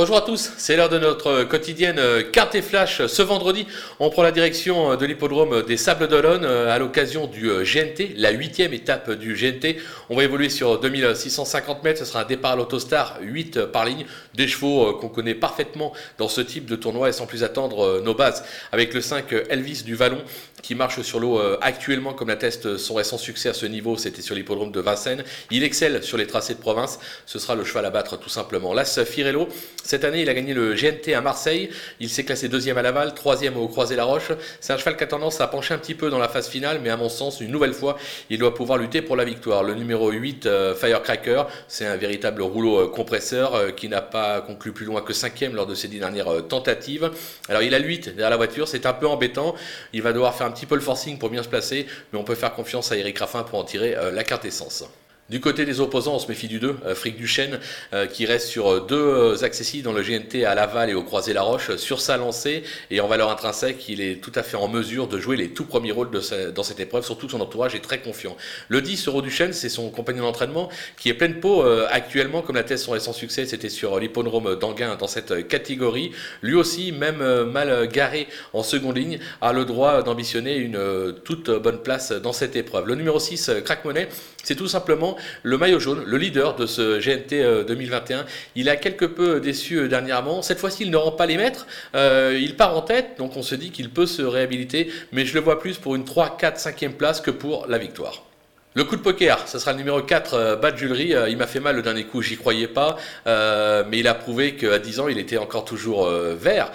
Bonjour à tous, c'est l'heure de notre quotidienne euh, carte et flash. Ce vendredi, on prend la direction euh, de l'hippodrome des Sables d'Olonne euh, à l'occasion du GNT, la huitième étape du GNT. On va évoluer sur 2650 mètres, ce sera un départ à l'autostar, 8 par ligne, des chevaux qu'on connaît parfaitement dans ce type de tournoi et sans plus attendre nos bases avec le 5 Elvis du Vallon qui marche sur l'eau actuellement comme l'atteste son récent succès à ce niveau, c'était sur l'hippodrome de Vincennes. Il excelle sur les tracés de province, ce sera le cheval à battre tout simplement. L'As Firello, cette année, il a gagné le GNT à Marseille. Il s'est classé deuxième à Laval, troisième au Croisé-la-Roche. C'est un cheval qui a tendance à pencher un petit peu dans la phase finale, mais à mon sens, une nouvelle fois, il doit pouvoir lutter pour la victoire. Le numéro 8, euh, Firecracker, c'est un véritable rouleau euh, compresseur euh, qui n'a pas conclu plus loin que cinquième lors de ses dix dernières tentatives. Alors, il a le 8 derrière la voiture, c'est un peu embêtant. Il va devoir faire un petit peu le forcing pour bien se placer, mais on peut faire confiance à Eric Raffin pour en tirer la carte essence. Du côté des opposants, on se méfie du 2, euh, Frick Duchesne, euh, qui reste sur euh, deux accessibles dans le GNT à Laval et au Croisé-la-Roche. Sur sa lancée et en valeur intrinsèque, il est tout à fait en mesure de jouer les tout premiers rôles de dans cette épreuve. Surtout son entourage est très confiant. Le 10, Euro Duchesne, c'est son compagnon d'entraînement qui est pleine peau actuellement, comme la thèse son récent succès, c'était sur l'hippodrome d'Anguin dans cette catégorie. Lui aussi, même mal garé en seconde ligne, a le droit d'ambitionner une toute bonne place dans cette épreuve. Le numéro 6, Crack Money, c'est tout simplement le maillot jaune, le leader de ce GNT 2021. Euh, il a quelque peu déçu euh, dernièrement. Cette fois-ci, il ne rend pas les mètres. Euh, il part en tête, donc on se dit qu'il peut se réhabiliter. Mais je le vois plus pour une 3, 4, 5e place que pour la victoire. Le coup de poker, ce sera le numéro 4, euh, Bad Jewelry. il m'a fait mal le dernier coup, j'y croyais pas. mais il a prouvé qu'à 10 ans, il était encore toujours vert,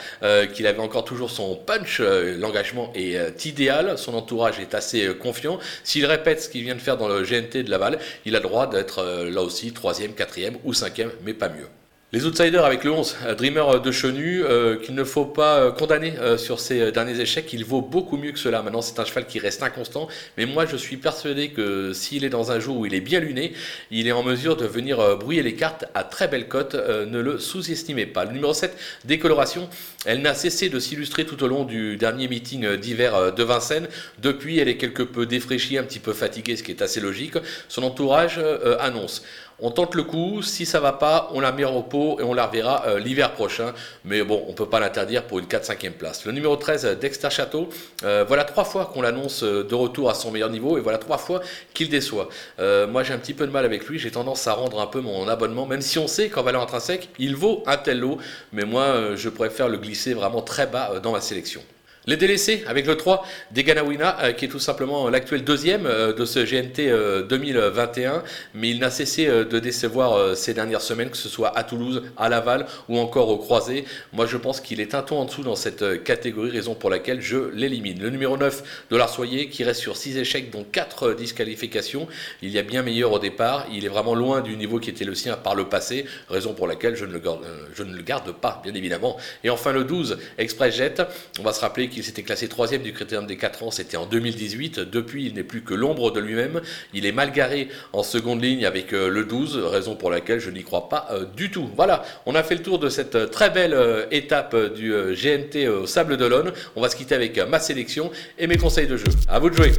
qu'il avait encore toujours son punch. L'engagement est idéal, son entourage est assez confiant. S'il répète ce qu'il vient de faire dans le GNT de Laval, il a le droit d'être là aussi 3e, 4e ou 5e, mais pas mieux. Les outsiders avec le 11, euh, Dreamer de Chenu, euh, qu'il ne faut pas euh, condamner sur ses derniers échecs, il vaut beaucoup mieux que cela. Maintenant, c'est un cheval qui reste inconstant, mais moi je suis persuadé que s'il est dans un jour où il est bien luné, il est en mesure de venir brouiller les cartes à très belle cote. ne le sous-estimez pas. Le numéro 7, décoloration, elle n'a cessé de s'illustrer tout au long du dernier meeting d'hiver de Vincennes. Depuis, elle est quelque peu défraîchie, un petit peu fatiguée, ce qui est assez logique. Son entourage annonce on tente le coup, si ça va pas, on la met au repos et on la reverra euh, l'hiver prochain. Mais bon, on peut pas l'interdire pour une 4-5e place. Le numéro 13, Dexter Château, euh, voilà trois fois qu'on l'annonce euh, de retour à son meilleur niveau et voilà trois fois qu'il déçoit. moi j'ai un petit peu de mal avec lui, j'ai tendance à rendre un peu mon abonnement, même si on sait qu'en valeur intrinsèque, il vaut un tel lot. Mais moi, je préfère le glisser vraiment très bas dans ma sélection. Les délaissés avec le 3 Deganawina, euh, qui est tout simplement l'actuel deuxième euh, de ce GNT 2021, euh, mais il n'a cessé de décevoir ces dernières semaines, que ce soit à Toulouse, à Laval ou encore au Croisé. Moi, je pense qu'il est un ton en dessous dans cette catégorie, raison pour laquelle je l'élimine. Le numéro 9 de l'Arsoyer, qui reste sur 6 échecs, dont 4 disqualifications. Il y a bien meilleur au départ. Il est vraiment loin du niveau qui était le sien par le passé, raison pour laquelle je ne le garde, je ne le garde pas, bien évidemment. Et enfin, le 12 Express Jet, on va se rappeler qu'il s'était classé troisième du critérium des 4 ans, c'était en 2018. Depuis, il n'est plus que l'ombre de lui-même. Il est mal garé en seconde ligne avec euh, le 12, raison pour laquelle je n'y crois pas euh, du tout. Voilà, on a fait le tour de cette euh, très belle étape du GNT au Sable d'Olonne. On va se quitter avec ma sélection et mes conseils de jeu. À vous de jouer.